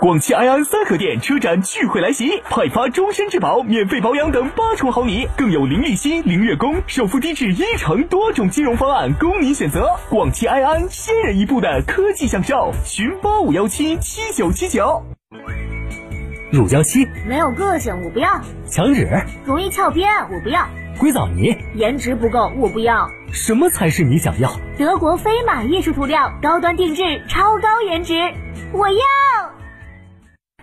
广汽埃安三河店车展聚会来袭，派发终身质保、免费保养等八重好礼，更有零利息、零月供、首付低至一成多种金融方案供您选择。广汽埃安先人一步的科技享受，寻八五幺七七九七九。乳胶漆没有个性，我不要；墙纸容易翘边，我不要；硅藻泥颜值不够，我不要。什么才是你想要？德国飞马艺术涂料，高端定制，超高颜值，我要。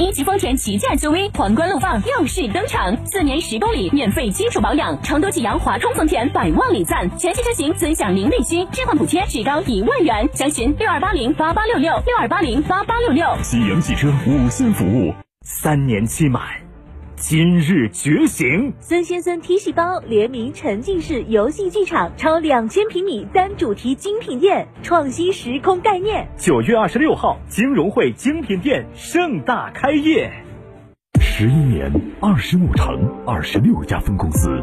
一级丰田旗舰 SUV 皇冠陆放又是登场，四年十公里免费基础保养，成都启阳华通丰田百万礼赞，全系车型尊享零利息，置换补贴至高一万元，详询六二八零八八六六六二八零八八六六。启阳汽车五星服务，三年期满，今日觉醒。孙先生 T 细胞联名沉浸式游戏剧场，超两千平米单主题精品店，创新时空概念。九月二十六号，金融汇精品店盛大开业。十一年，二十五城，二十六家分公司。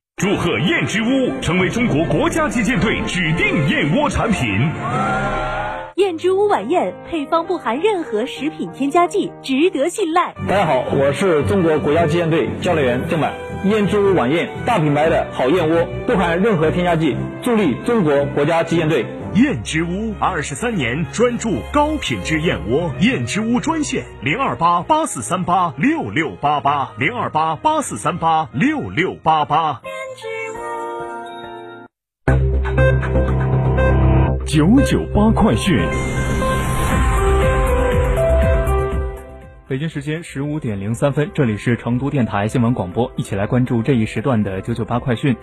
祝贺燕之屋成为中国国家击剑队指定燕窝产品。燕之屋晚宴配方不含任何食品添加剂，值得信赖。大家好，我是中国国家击剑队教练员郑满。燕之屋晚宴，大品牌的好燕窝，不含任何添加剂，助力中国国家击剑队。燕之屋二十三年专注高品质燕窝，燕之屋专线零二八八四三八六六八八零二八八四三八六六八八。九九八快讯。北京时间十五点零三分，这里是成都电台新闻广播，一起来关注这一时段的九九八快讯。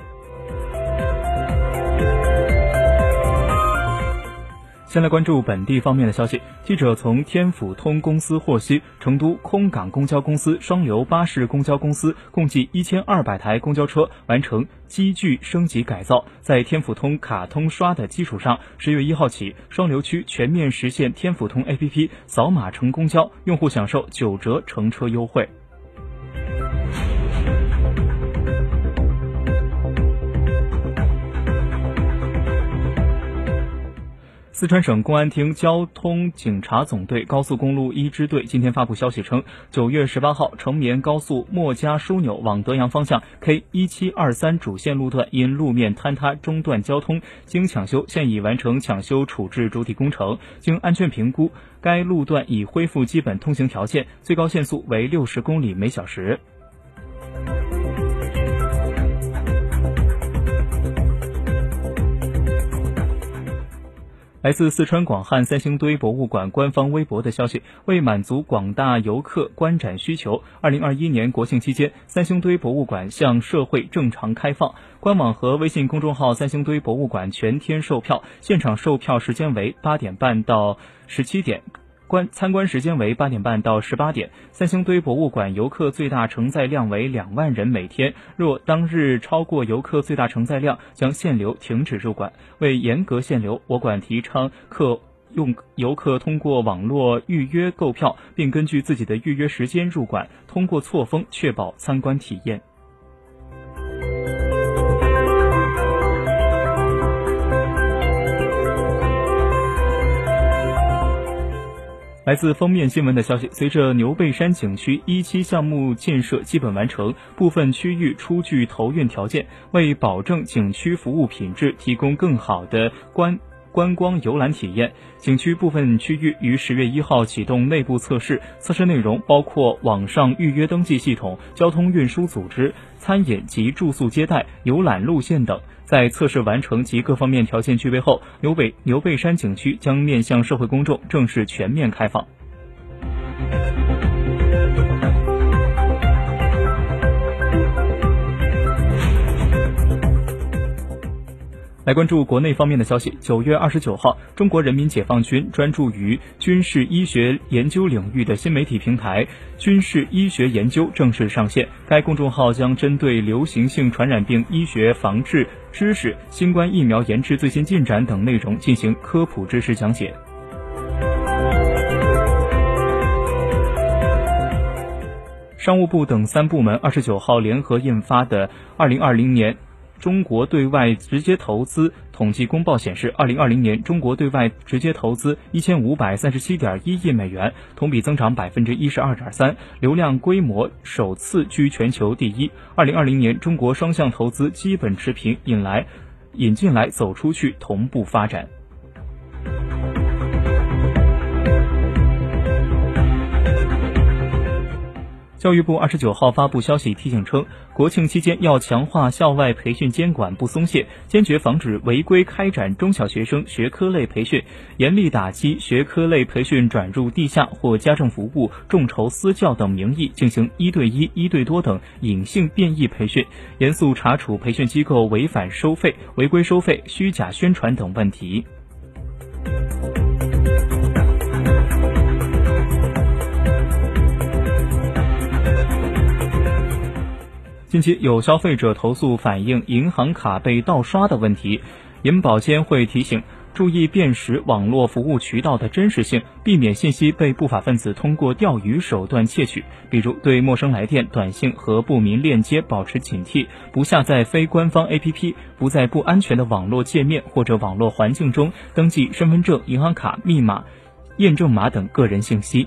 先来关注本地方面的消息。记者从天府通公司获悉，成都空港公交公司双流巴士公交公司共计一千二百台公交车完成机具升级改造，在天府通卡通刷的基础上，十月一号起，双流区全面实现天府通 APP 扫码乘公交，用户享受九折乘车优惠。四川省公安厅交通警察总队高速公路一支队今天发布消息称，九月十八号，成绵高速墨家枢纽往德阳方向 K 一七二三主线路段因路面坍塌中断交通，经抢修，现已完成抢修处置主体工程。经安全评估，该路段已恢复基本通行条件，最高限速为六十公里每小时。来自四川广汉三星堆博物馆官方微博的消息，为满足广大游客观展需求，二零二一年国庆期间，三星堆博物馆向社会正常开放。官网和微信公众号“三星堆博物馆”全天售票，现场售票时间为八点半到十七点。观参观时间为八点半到十八点。三星堆博物馆游客最大承载量为两万人每天，若当日超过游客最大承载量，将限流停止入馆。为严格限流，我馆提倡客用游客通过网络预约购票，并根据自己的预约时间入馆，通过错峰确保参观体验。来自封面新闻的消息，随着牛背山景区一期项目建设基本完成，部分区域出具投运条件，为保证景区服务品质，提供更好的观。观光游览体验，景区部分区域于十月一号启动内部测试，测试内容包括网上预约登记系统、交通运输组织、餐饮及住宿接待、游览路线等。在测试完成及各方面条件具备后，牛背牛背山景区将面向社会公众正式全面开放。来关注国内方面的消息。九月二十九号，中国人民解放军专注于军事医学研究领域的新媒体平台“军事医学研究”正式上线。该公众号将针对流行性传染病医学防治知识、新冠疫苗研制最新进展等内容进行科普知识讲解。商务部等三部门二十九号联合印发的《二零二零年》。中国对外直接投资统计公报显示，二零二零年中国对外直接投资一千五百三十七点一亿美元，同比增长百分之一十二点三，流量规模首次居全球第一。二零二零年中国双向投资基本持平，引来引进来走出去同步发展。教育部二十九号发布消息提醒称，国庆期间要强化校外培训监管不松懈，坚决防止违规开展中小学生学科类培训，严厉打击学科类培训转入地下或家政服务、众筹私教等名义进行一对一、一对多等隐性变异培训，严肃查处培训机构违反收费、违规收费、虚假宣传等问题。近期有消费者投诉反映银行卡被盗刷的问题，银保监会提醒注意辨识网络服务渠道的真实性，避免信息被不法分子通过钓鱼手段窃取。比如对陌生来电、短信和不明链接保持警惕，不下载非官方 APP，不在不安全的网络界面或者网络环境中登记身份证、银行卡密码、验证码等个人信息。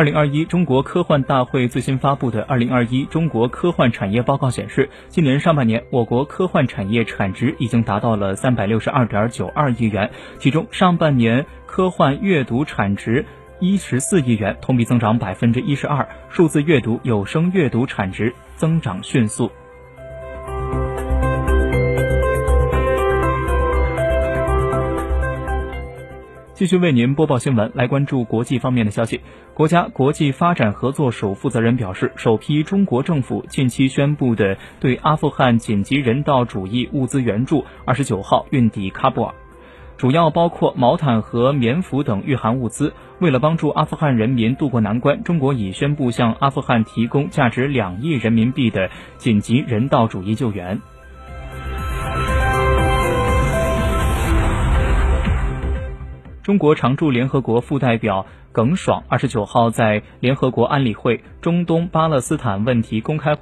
二零二一中国科幻大会最新发布的《二零二一中国科幻产业报告》显示，今年上半年我国科幻产业产值已经达到了三百六十二点九二亿元，其中上半年科幻阅读产值一十四亿元，同比增长百分之一十二，数字阅读、有声阅读产值增长迅速。继续为您播报新闻，来关注国际方面的消息。国家国际发展合作署负责人表示，首批中国政府近期宣布的对阿富汗紧急人道主义物资援助，二十九号运抵喀布尔，主要包括毛毯和棉服等御寒物资。为了帮助阿富汗人民渡过难关，中国已宣布向阿富汗提供价值两亿人民币的紧急人道主义救援。中国常驻联合国副代表耿爽二十九号在联合国安理会中东巴勒斯坦问题公开。